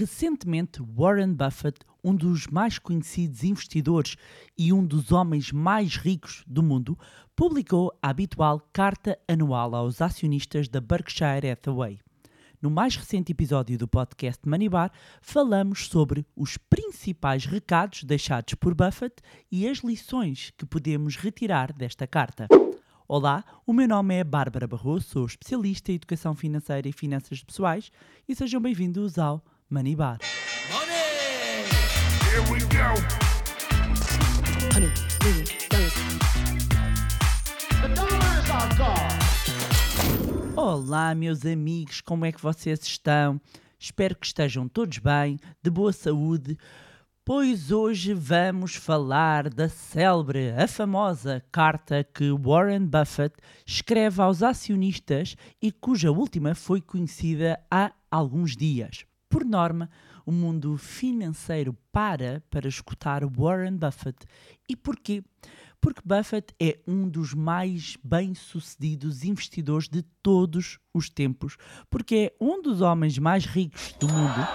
Recentemente, Warren Buffett, um dos mais conhecidos investidores e um dos homens mais ricos do mundo, publicou a habitual carta anual aos acionistas da Berkshire Hathaway. No mais recente episódio do podcast Moneybar, falamos sobre os principais recados deixados por Buffett e as lições que podemos retirar desta carta. Olá, o meu nome é Bárbara Barroso, sou especialista em educação financeira e finanças pessoais e sejam bem-vindos ao Money Bar. Money! Olá, meus amigos, como é que vocês estão? Espero que estejam todos bem, de boa saúde, pois hoje vamos falar da célebre, a famosa carta que Warren Buffett escreve aos acionistas e cuja última foi conhecida há alguns dias. Por norma, o mundo financeiro para para escutar Warren Buffett. E porquê? Porque Buffett é um dos mais bem-sucedidos investidores de todos os tempos, porque é um dos homens mais ricos do mundo,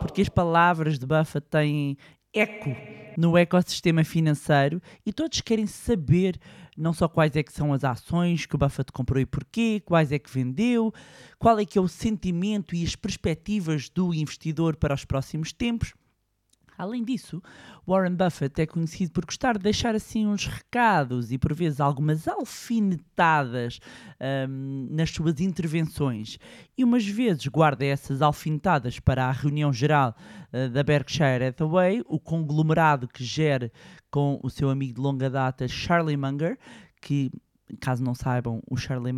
porque as palavras de Buffett têm eco no ecossistema financeiro e todos querem saber não só quais é que são as ações que o Buffett comprou e porquê, quais é que vendeu, qual é que é o sentimento e as perspectivas do investidor para os próximos tempos. Além disso, Warren Buffett é conhecido por gostar de deixar assim uns recados e por vezes algumas alfinetadas hum, nas suas intervenções. E umas vezes guarda essas alfinetadas para a reunião geral uh, da Berkshire Hathaway, o conglomerado que gera com o seu amigo de longa data Charlie Munger, que caso não saibam, o Charlie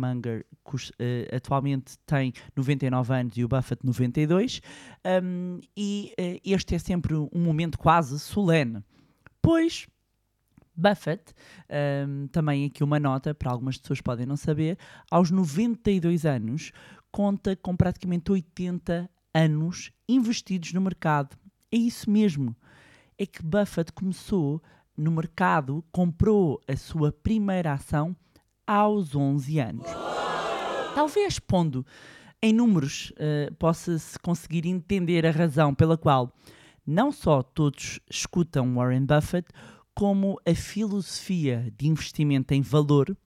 eh, atualmente tem 99 anos e o Buffett 92, um, e eh, este é sempre um momento quase solene. Pois Buffett, um, também aqui uma nota, para algumas pessoas podem não saber, aos 92 anos, conta com praticamente 80 anos investidos no mercado. É isso mesmo. É que Buffett começou no mercado, comprou a sua primeira ação aos 11 anos. Talvez pondo em números eh, possa-se conseguir entender a razão pela qual não só todos escutam Warren Buffett, como a filosofia de investimento em valor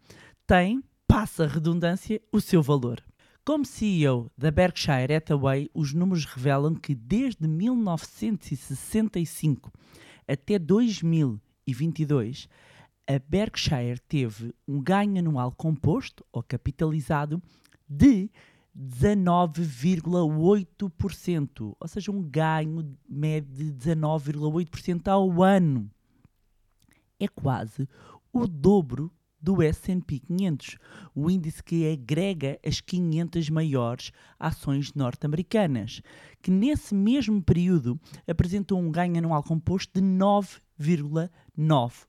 tem, passa a redundância, o seu valor. Como CEO da Berkshire Hathaway, os números revelam que desde 1965 até 2022, a Berkshire teve um ganho anual composto ou capitalizado de 19,8%, ou seja, um ganho médio de 19,8% ao ano. É quase o dobro do S&P 500, o índice que agrega as 500 maiores ações norte-americanas, que nesse mesmo período apresentou um ganho anual composto de 9,9%.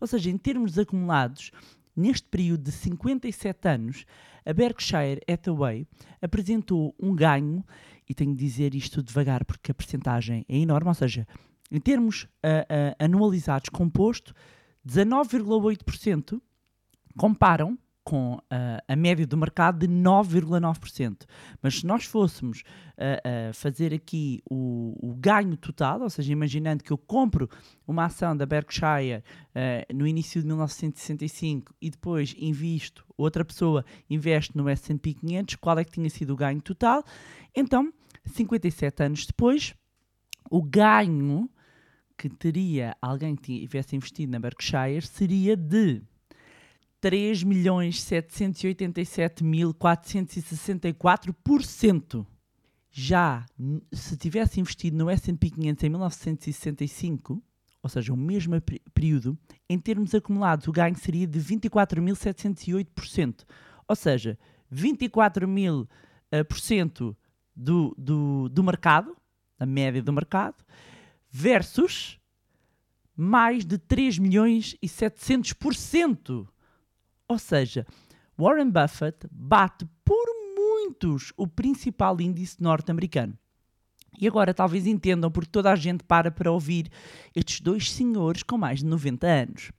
Ou seja, em termos acumulados, neste período de 57 anos, a Berkshire Hathaway apresentou um ganho, e tenho de dizer isto devagar porque a percentagem é enorme, ou seja, em termos ah, ah, anualizados composto, 19,8% comparam com ah, a média do mercado de 9,9%. Mas se nós fôssemos ah, ah, fazer aqui o, o ganho total, ou seja, imaginando que eu compro uma ação da Berkshire ah, no início de 1965 e depois invisto, outra pessoa investe no S&P 500, qual é que tinha sido o ganho total? Então, 57 anos depois, o ganho que teria alguém que tivesse investido na Berkshire seria de 3.787.464%. Já se tivesse investido no S&P 500 em 1965, ou seja, o mesmo pe- período, em termos acumulados o ganho seria de 24.708%. Ou seja, 24.000% eh, por cento do, do, do mercado, a média do mercado, versus mais de 3 milhões e 700%. Ou seja, Warren Buffett bate por muitos o principal índice norte-americano. E agora talvez entendam porque toda a gente para para ouvir estes dois senhores com mais de 90 anos.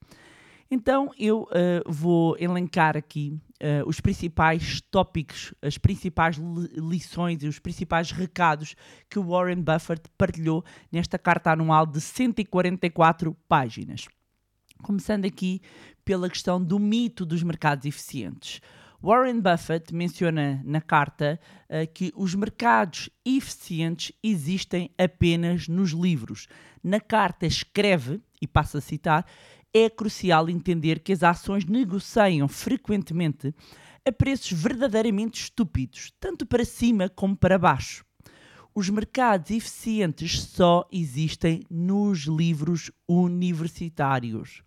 Então eu eh, vou elencar aqui eh, os principais tópicos, as principais li- lições e os principais recados que o Warren Buffett partilhou nesta carta anual de 144 páginas. Começando aqui pela questão do mito dos mercados eficientes. Warren Buffett menciona na carta eh, que os mercados eficientes existem apenas nos livros. Na carta escreve, e passo a citar, é crucial entender que as ações negociam frequentemente a preços verdadeiramente estúpidos, tanto para cima como para baixo. Os mercados eficientes só existem nos livros universitários.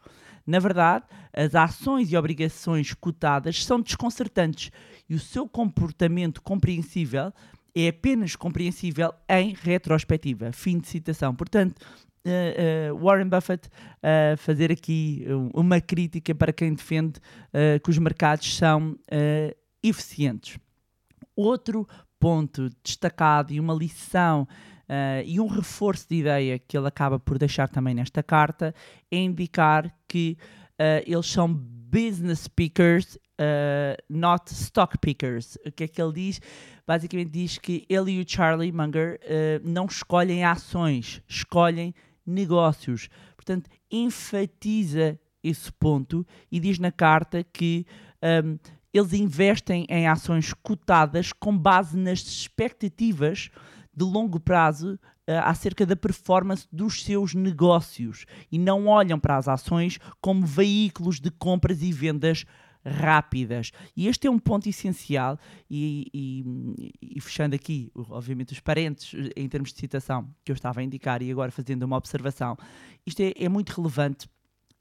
Na verdade, as ações e obrigações cotadas são desconcertantes e o seu comportamento compreensível é apenas compreensível em retrospectiva. Fim de citação. Portanto, uh, uh, Warren Buffett a fazer aqui um, uma crítica para quem defende uh, que os mercados são uh, eficientes. Outro ponto destacado e uma lição uh, e um reforço de ideia que ele acaba por deixar também nesta carta é indicar que uh, eles são business speakers, uh, not stock pickers. O que é que ele diz? Basicamente diz que ele e o Charlie Munger não escolhem ações, escolhem negócios. Portanto, enfatiza esse ponto e diz na carta que um, eles investem em ações cotadas com base nas expectativas de longo prazo uh, acerca da performance dos seus negócios e não olham para as ações como veículos de compras e vendas rápidas. E este é um ponto essencial, e, e, e, fechando aqui, obviamente, os parentes em termos de citação que eu estava a indicar e agora fazendo uma observação, isto é, é muito relevante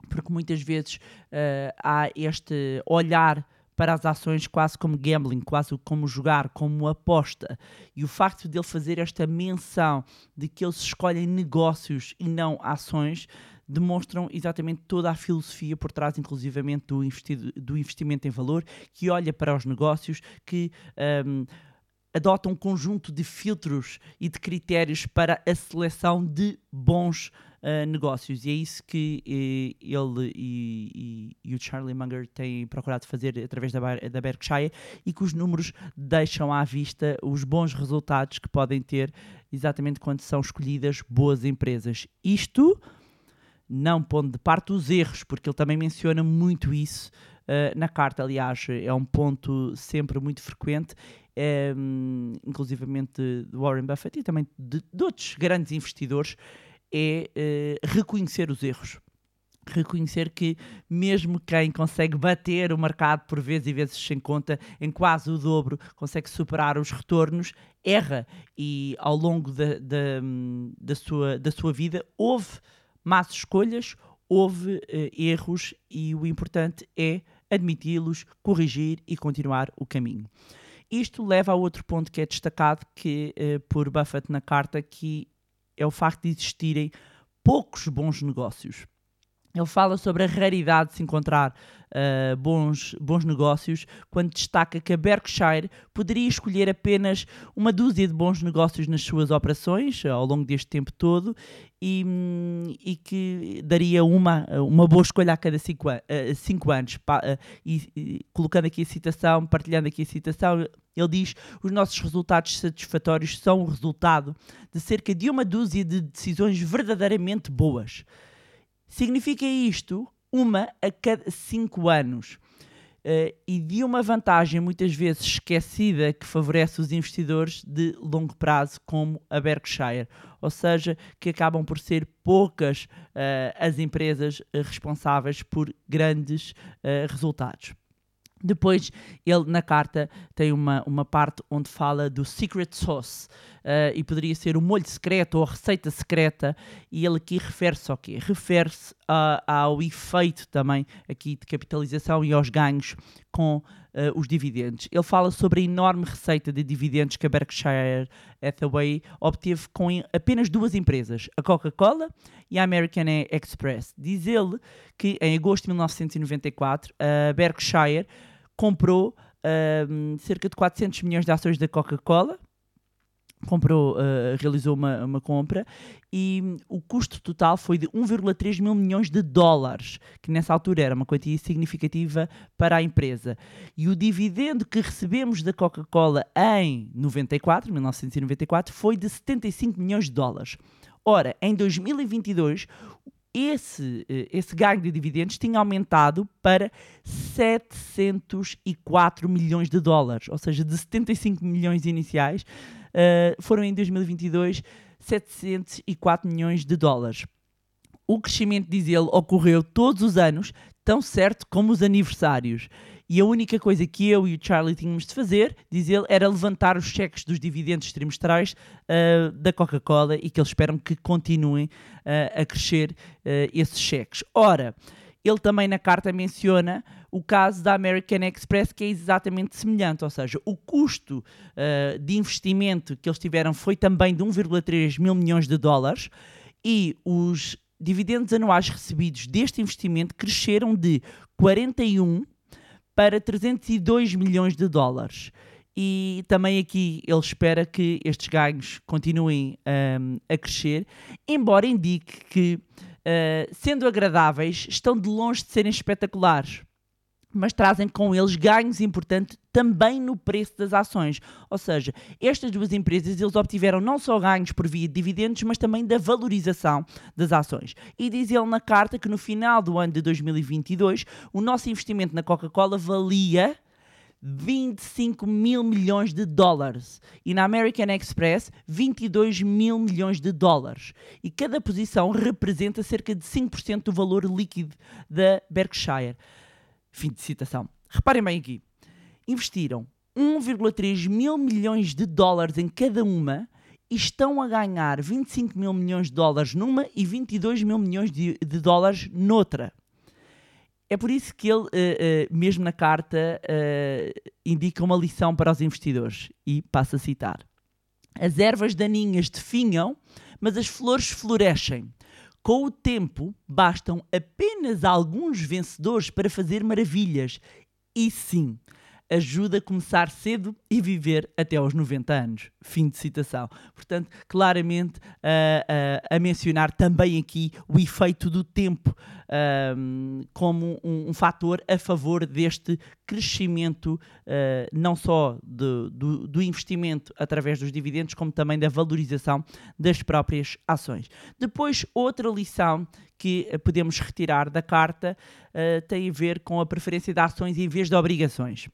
porque muitas vezes uh, há este olhar para as ações quase como gambling, quase como jogar, como aposta. E o facto de ele fazer esta menção de que eles escolhem negócios e não ações demonstram exatamente toda a filosofia por trás, inclusivamente, do, investido, do investimento em valor, que olha para os negócios, que um, adota um conjunto de filtros e de critérios para a seleção de bons uh, negócios. E é isso que eh, ele e, e, e, o Charlie Munger têm procurado fazer através da, da Berkshire e que os números deixam à vista os bons resultados que podem ter exatamente quando são escolhidas boas empresas. Isto não pondo de parte os erros, porque ele também menciona muito isso uh, na carta. Aliás, é um ponto sempre muito frequente, um, inclusivamente de Warren Buffett e também de, de outros grandes investidores, é uh, reconhecer os erros. Reconhecer que, mesmo quem consegue bater o mercado por vezes e vezes sem conta, em quase o dobro, consegue superar os retornos, erra. E ao longo da, da, da, sua, da sua vida, houve más escolhas, houve uh, erros e o importante é admiti-los, corrigir e continuar o caminho. Isto leva a outro ponto que é destacado que, uh, por Buffett na carta, que é o facto de existirem poucos bons negócios. Ele fala sobre a raridade de se encontrar uh, bons, bons negócios, quando destaca que a Berkshire poderia escolher apenas uma dúzia de bons negócios nas suas operações ao longo deste tempo todo e, e que daria uma, uma boa escolha a cada cinco, uh, cinco anos. Uh, e, e, colocando aqui a citação, partilhando aqui a citação, ele diz: os nossos resultados satisfatórios são o resultado de cerca de uma dúzia de decisões verdadeiramente boas. Significa isto uma a cada cinco anos. Uh, e de uma vantagem muitas vezes esquecida que favorece os investidores de longo prazo, como a Berkshire, ou seja, que acabam por ser poucas uh, as empresas uh, responsáveis por grandes resultados. Depois, ele na carta tem uma, uma parte onde fala do secret sauce uh, e poderia ser o molho secreto ou a receita secreta, e ele aqui refere-se ao quê? Refere-se ao efeito também aqui de capitalização e aos ganhos com uh, os dividendos. Ele fala sobre a enorme receita de dividendos que a Berkshire Hathaway obteve com apenas duas empresas, a Coca-Cola e a American Express. Diz ele que em agosto de 1994 a Berkshire comprou cerca de 400 milhões de ações da Coca-Cola comprou, uh, realizou uma, uma compra e hum, o custo total foi de 1,3 mil milhões de dólares, que nessa altura era uma quantia significativa para a empresa. E o dividendo que recebemos da Coca-Cola em 94, 1994, foi de 75 milhões de dólares. Ora, em 2022, esse, eh, esse ganho de dividendos tinha aumentado para 704 milhões de dólares, ou seja, de 75 milhões iniciais, uh, foram em 2022 704 milhões de dólares. O crescimento, diz ele, ocorreu todos os anos, tão certo como os aniversários. E a única coisa que eu e o Charlie tínhamos de fazer, diz ele, era levantar os cheques dos dividendos trimestrais uh, da Coca-Cola e que eles esperam que continuem uh, a crescer uh, esses cheques. Ora, ele também na carta menciona o caso da American Express, que é exatamente semelhante, ou seja, o custo uh, de investimento que eles tiveram foi também de 1,3 mil milhões de dólares e os dividendos anuais recebidos deste investimento cresceram de 41 para 302 milhões de dólares. E também aqui ele espera que estes ganhos continuem um, a crescer, embora indique que, uh, sendo agradáveis, estão de longe de serem espetaculares mas trazem com eles ganhos importantes também no preço das ações. Ou seja, estas duas empresas eles obtiveram não só ganhos por via de dividendos, mas também da valorização das ações. E diz ele na carta que no final do ano de 2022 o nosso investimento na Coca-Cola valia 25 mil milhões de dólares e na American Express 22 mil milhões de dólares. E cada posição representa cerca de 5% do valor líquido da Berkshire. Fim de citação. Reparem bem aqui. Investiram 1,3 mil milhões de dólares em cada uma e estão a ganhar 25 mil milhões de dólares numa e 22 mil milhões de, de dólares noutra. É por isso que ele, uh, uh, mesmo na carta, uh, indica uma lição para os investidores e passa a citar: As ervas daninhas definham, mas as flores florescem. Com o tempo, bastam apenas alguns vencedores para fazer maravilhas. E sim, ajuda a começar cedo e viver até aos 90 anos. Fim de citação. Portanto, claramente uh, uh, a mencionar também aqui o efeito do tempo uh, como um, um, fator a favor deste crescimento, não só do, do, do, investimento através dos dividendos, como também da valorização das próprias ações. Depois, outra lição que podemos retirar da carta tem a ver com a preferência de ações em vez de obrigações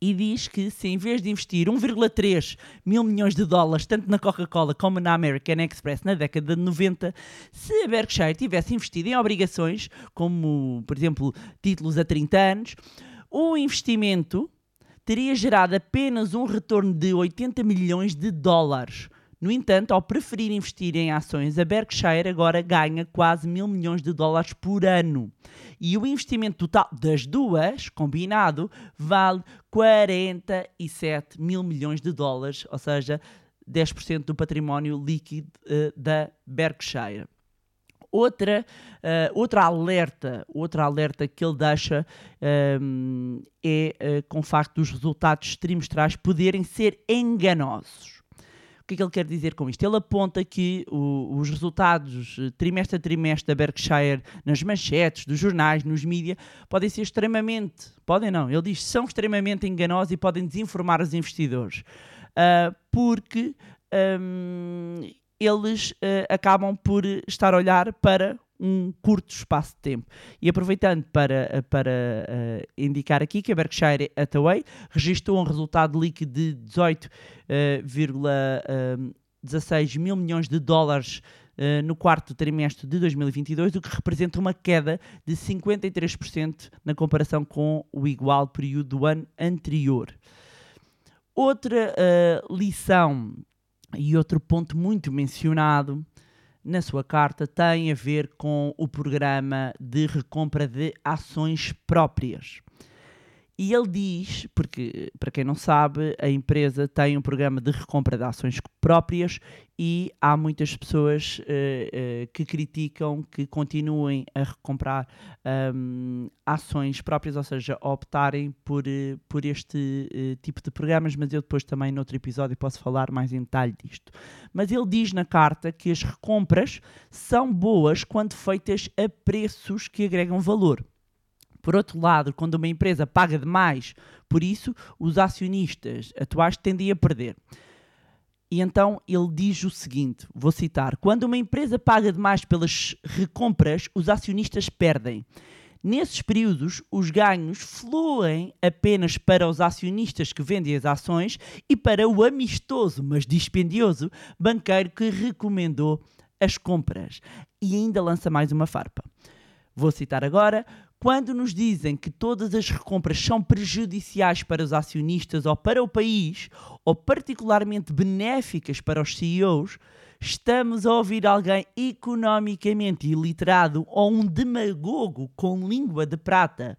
e diz que se em vez de investir 1,3 mil milhões de dólares tanto na Coca-Cola como na American Express na década de 90, se a Berkshire tivesse investido em obrigações, como por exemplo títulos a 30 anos, o investimento teria gerado apenas um retorno de 80 milhões de dólares no entanto, ao preferir investir em ações, a Berkshire agora ganha quase mil milhões de dólares por ano. E o investimento total das duas, combinado, vale 47 mil milhões de dólares, ou seja, 10% do património líquido uh, da Berkshire. Outra, uh, outra alerta, outra alerta que ele deixa um, é uh, com o facto dos resultados trimestrais poderem ser enganosos que é que ele quer dizer com isto? Ele aponta que o, os resultados eh, trimestre a trimestre da Berkshire nas manchetes, dos jornais, nos mídias, podem ser extremamente, podem não, ele diz são extremamente enganosos e podem desinformar os investidores. Uh, porque um, eles uh, acabam por estar a olhar para um curto espaço de tempo. E aproveitando para, para uh, indicar aqui que a Berkshire Hathaway registrou um resultado líquido de 18,16 uh, mil milhões de dólares uh, no quarto trimestre de 2022, o que representa uma queda de 53% na comparação com o igual período do ano anterior. Outra lição e outro ponto muito mencionado na sua carta tem a ver com o programa de recompra de ações próprias. E ele diz, porque para quem não sabe, a empresa tem um programa de recompra de ações próprias e há muitas pessoas eh, eh, que criticam que continuem a recomprar hum, ações próprias, ou seja, optarem por, eh, por este tipo de programas, mas eu depois também noutro episódio posso falar mais em detalhe disto. Mas ele diz na carta que as recompras são boas quando feitas a preços que agregam valor. Por outro lado, quando uma empresa paga demais por isso, os acionistas atuais tendem a perder. E então ele diz o seguinte: vou citar: quando uma empresa paga demais pelas recompras, os acionistas perdem. Nesses períodos, os ganhos fluem apenas para os acionistas que vendem as ações e para o amistoso, mas dispendioso, banqueiro que recomendou as compras. E ainda lança mais uma farpa. Vou citar agora: quando nos dizem que todas as recompras são prejudiciais para os acionistas ou para o país, ou particularmente benéficas para os CEOs, estamos a ouvir alguém economicamente iliterado ou um demagogo com língua de prata.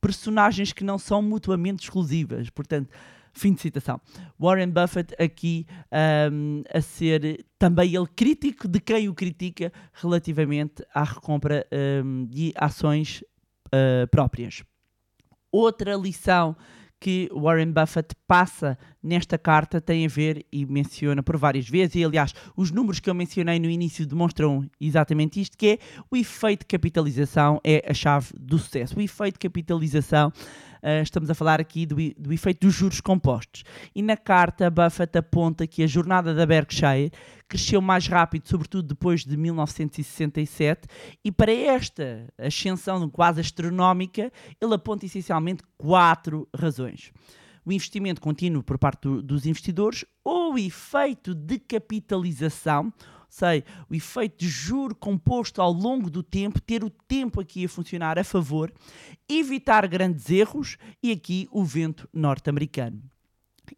Personagens que não são mutuamente exclusivas. Portanto, fim de citação. Warren Buffett aqui um, a ser também ele crítico de quem o critica relativamente à recompra um, de ações uh, próprias. Outra lição que Warren Buffett passa nesta carta tem a ver e menciona por várias vezes, e aliás, os números que eu mencionei no início demonstram exatamente isto, que é o efeito de capitalização é a chave do sucesso. O efeito de capitalização, uh, estamos a falar aqui do, do efeito dos juros compostos. E na carta, Buffett aponta que a jornada da Berkshire cresceu mais rápido, sobretudo depois de 1967, e para esta ascensão quase astronómica, ele aponta essencialmente quatro razões o investimento contínuo por parte do, dos investidores ou o efeito de capitalização, sei, o efeito de juro composto ao longo do tempo, ter o tempo aqui a funcionar a favor, evitar grandes erros e aqui o vento norte-americano.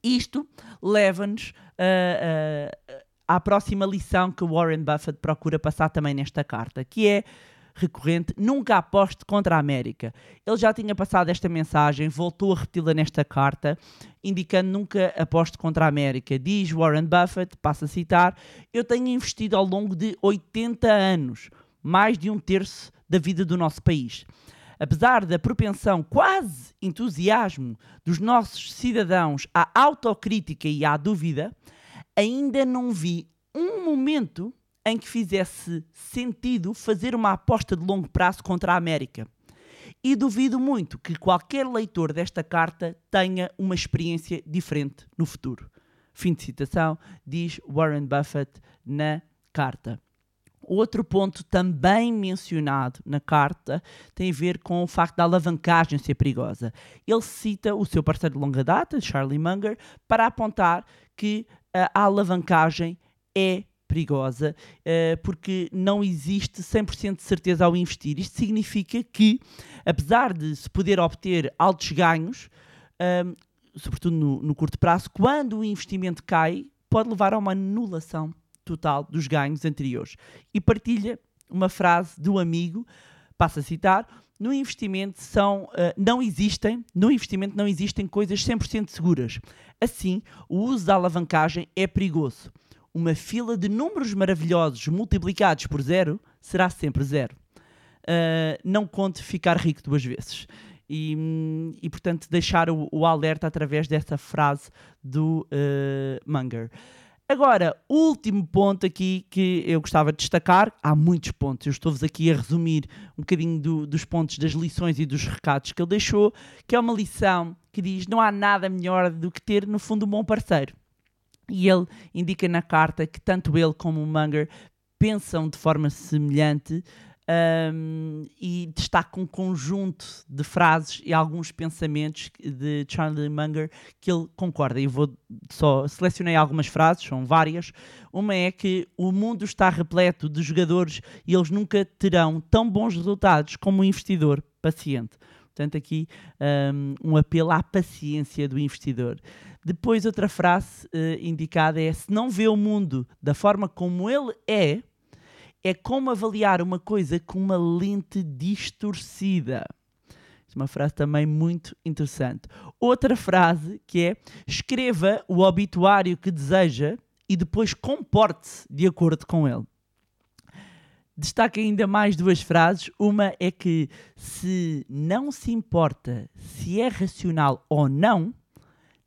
Isto leva-nos uh, uh, à próxima lição que Warren Buffett procura passar também nesta carta, que é recorrente, nunca aposte contra a América. Ele já tinha passado esta mensagem, voltou a repeti-la nesta carta, indicando nunca aposte contra a América. Diz Warren Buffett, passa a citar, eu tenho investido ao longo de 80 anos, mais de um terço da vida do nosso país. Apesar da propensão, quase entusiasmo, dos nossos cidadãos à autocrítica e à dúvida, ainda não vi um momento em que fizesse sentido fazer uma aposta de longo prazo contra a América. E duvido muito que qualquer leitor desta carta tenha uma experiência diferente no futuro. Fim de citação, diz Warren Buffett na carta. Outro ponto também mencionado na carta tem a ver com o facto da alavancagem ser perigosa. Ele cita o seu parceiro de longa data, Charlie Munger, para apontar que a alavancagem é perigosa uh, porque não existe 100% de certeza ao investir. Isto significa que, apesar de se poder obter altos ganhos, ehm, sobretudo no, no, curto prazo, quando o investimento cai, pode levar a uma anulação total dos ganhos anteriores. E partilha uma frase do amigo, passa a citar, no investimento são, uh, não existem, no investimento não existem coisas 100% seguras. Assim, o uso da alavancagem é perigoso uma fila de números maravilhosos multiplicados por zero será sempre zero. Uh, não conte ficar rico duas vezes. E, e portanto, deixar o, o, alerta através dessa frase do uh, Munger. Agora, último ponto aqui que eu gostava de destacar, há muitos pontos, eu estou-vos aqui a resumir um bocadinho do, dos pontos das lições e dos recados que ele deixou, que é uma lição que diz: não há nada melhor do que ter, no fundo, um bom parceiro. E ele indica na carta que tanto ele como o Munger pensam de forma semelhante um, e destaca um conjunto de frases e alguns pensamentos de Charlie Munger que ele concorda. Eu vou só selecionei algumas frases, são várias. Uma é que o mundo está repleto de jogadores e eles nunca terão tão bons resultados como um investidor paciente. Portanto, aqui um, um apelo à paciência do investidor. Depois, outra frase uh, indicada é: se não vê o mundo da forma como ele é, é como avaliar uma coisa com uma lente distorcida. Uma frase também muito interessante. Outra frase que é: escreva o obituário que deseja e depois comporte-se de acordo com ele. Destaca ainda mais duas frases. Uma é que se não se importa se é racional ou não,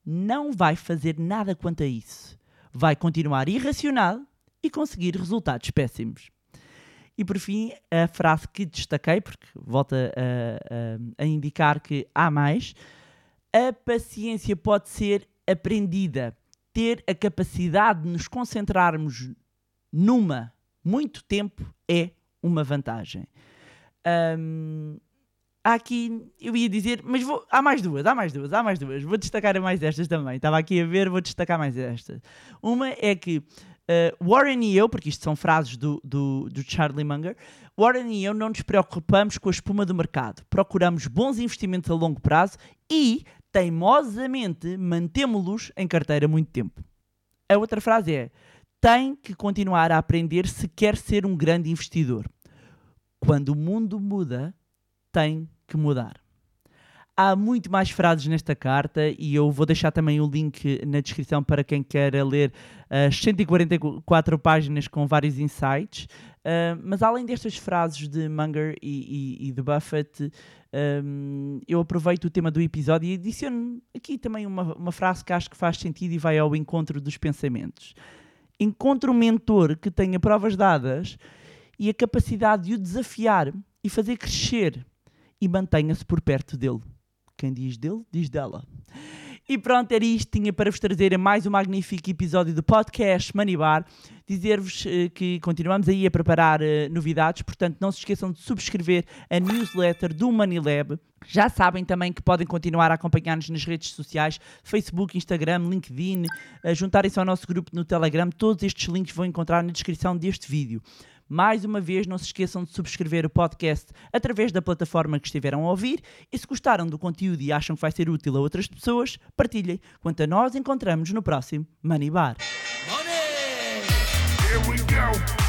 não vai fazer nada quanto a isso. Vai continuar irracional e conseguir resultados péssimos. E por fim, a frase que destaquei, porque volta a, a, a indicar que há mais, a paciência pode ser aprendida. Ter a capacidade de nos concentrarmos numa muito tempo é uma vantagem. Hum, há aqui, eu ia dizer, mas vou, há mais duas, há mais duas, há mais duas. Vou destacar mais estas também. Estava aqui a ver, vou destacar mais estas. Uma é que uh, Warren e eu, porque isto são frases do, do, do Charlie Munger, Warren e eu não nos preocupamos com a espuma do mercado. Procuramos bons investimentos a longo prazo e, teimosamente, mantemos-los em carteira muito tempo. A outra frase é: tem que continuar a aprender se quer ser um grande investidor. Quando o mundo muda, tem que mudar. Há muito mais frases nesta carta e eu vou deixar também o link na descrição para quem quer ler as 144 páginas com vários insights. Uh, mas além destas frases de Munger e, e, e de Buffett, um, eu aproveito o tema do episódio e adiciono aqui também uma, uma frase que acho que faz sentido e vai ao encontro dos pensamentos. Encontre um mentor que tenha provas dadas e a capacidade de o desafiar e fazer crescer e mantenha-se por perto dele. Quem diz dele, diz dela. E pronto, era isto. Tinha para vos trazer mais um magnífico episódio do podcast Manibar. Dizer-vos uh, que continuamos aí a preparar uh, novidades, portanto, não se esqueçam de subscrever a newsletter do Manilab. Já sabem também que podem continuar a acompanhar-nos nas redes sociais: Facebook, Instagram, LinkedIn, juntarem-se ao nosso grupo no Telegram. Todos estes links vão encontrar na descrição deste vídeo. Mais uma vez, não se esqueçam de subscrever o podcast através da plataforma que estiveram a ouvir e se gostaram do conteúdo e acham que vai ser útil a outras pessoas, partilhem. Quanto a nós, encontramos no próximo Money Bar. Money! Here we